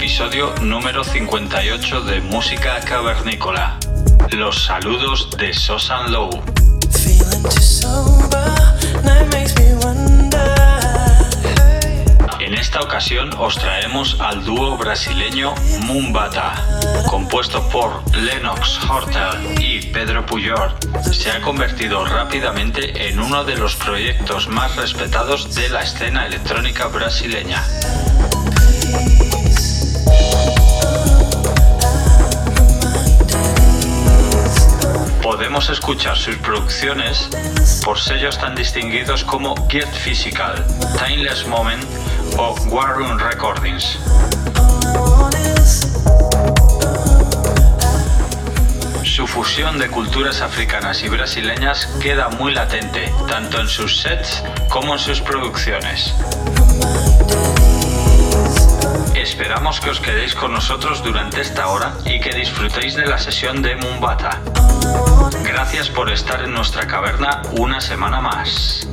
Episodio número 58 de Música Cavernícola. Los saludos de Sosan Low. En esta ocasión os traemos al dúo brasileño Mumbata, compuesto por Lennox Hortel y Pedro Puyol. Se ha convertido rápidamente en uno de los proyectos más respetados de la escena electrónica brasileña. Podemos escuchar sus producciones por sellos tan distinguidos como Geared Physical, Timeless Moment o War Recordings. Su fusión de culturas africanas y brasileñas queda muy latente, tanto en sus sets como en sus producciones. Esperamos que os quedéis con nosotros durante esta hora y que disfrutéis de la sesión de Mumbata. Gracias por estar en nuestra caverna una semana más.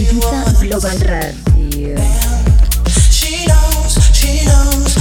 Ibiza Global Radio. She knows, she knows, she knows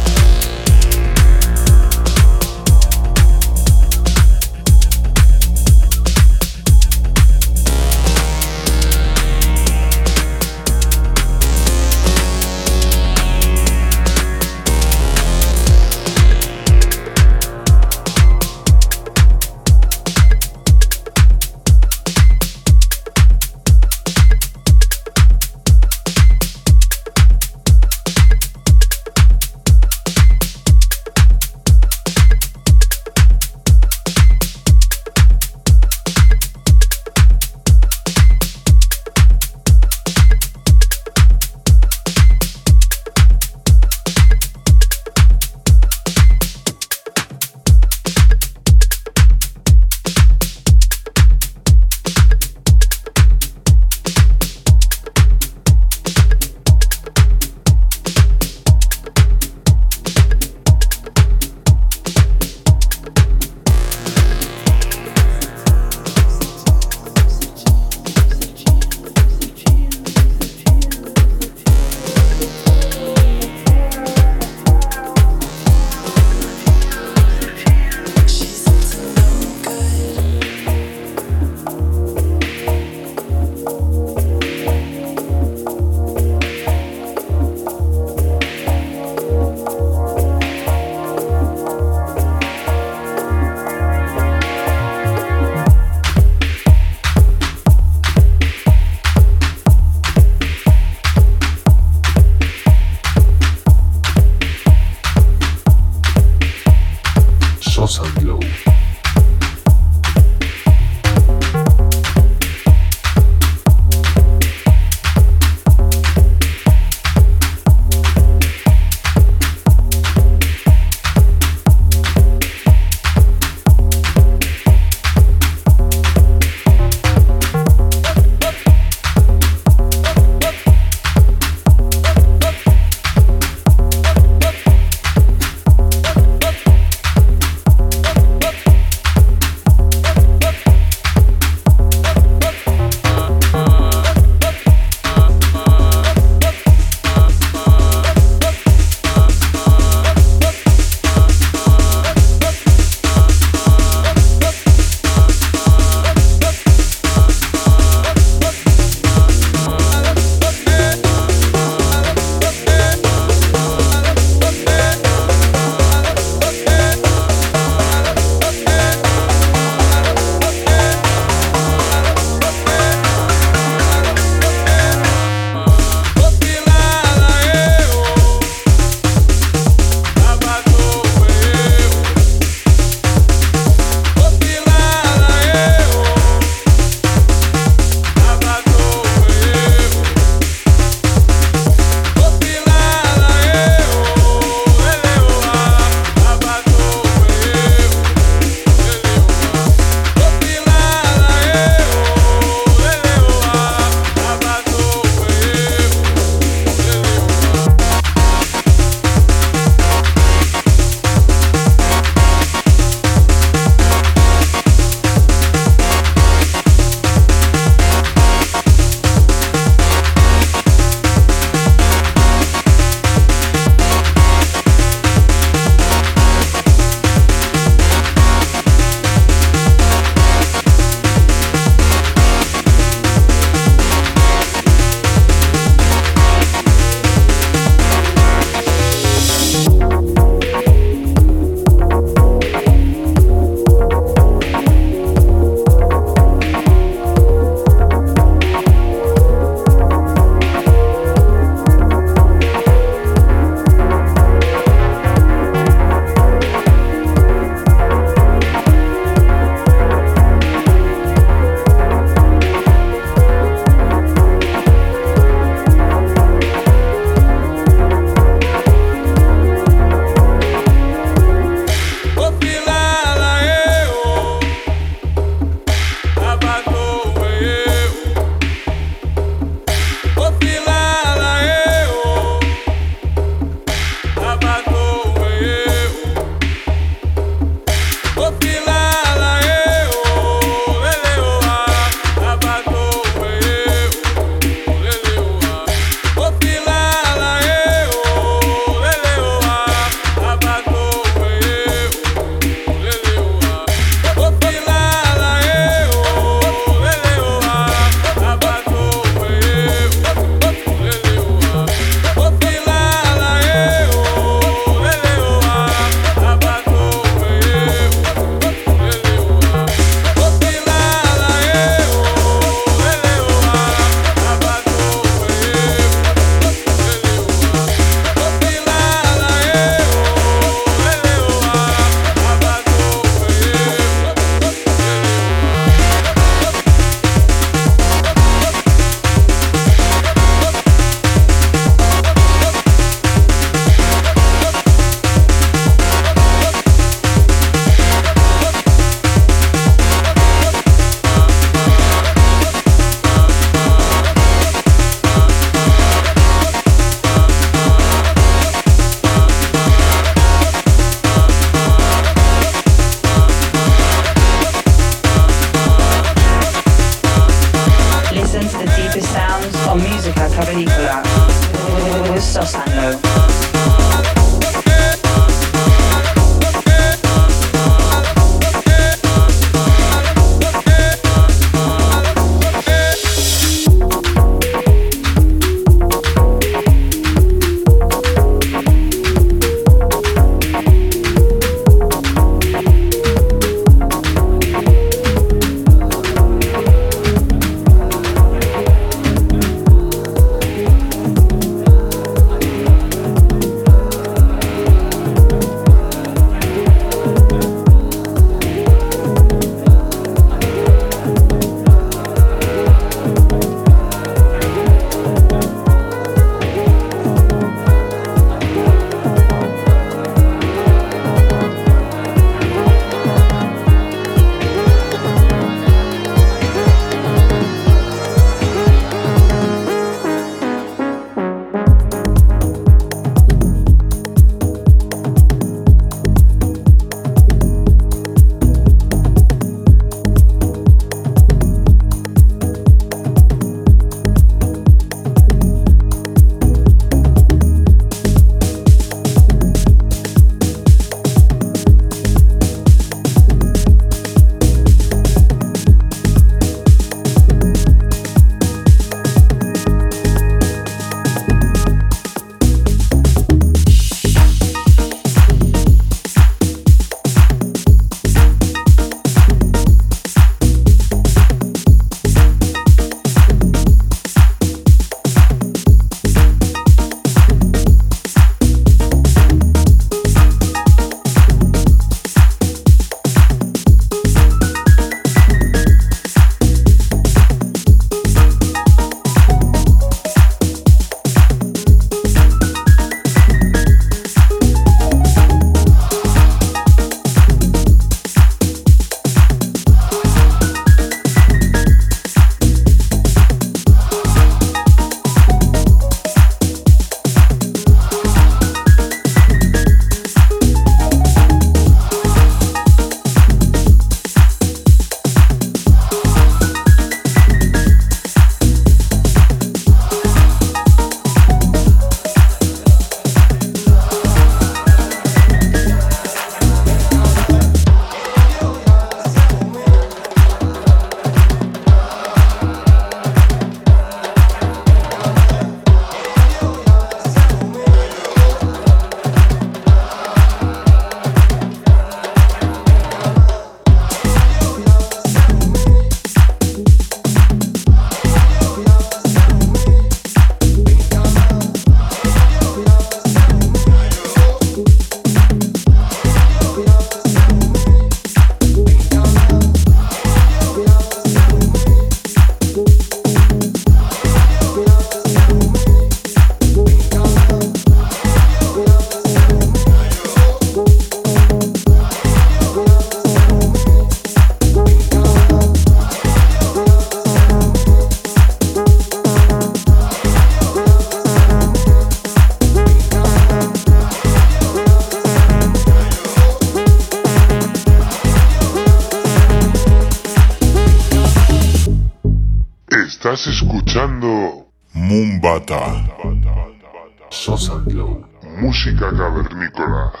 Sosanlo. música cavernícola. cavernícola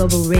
global radio.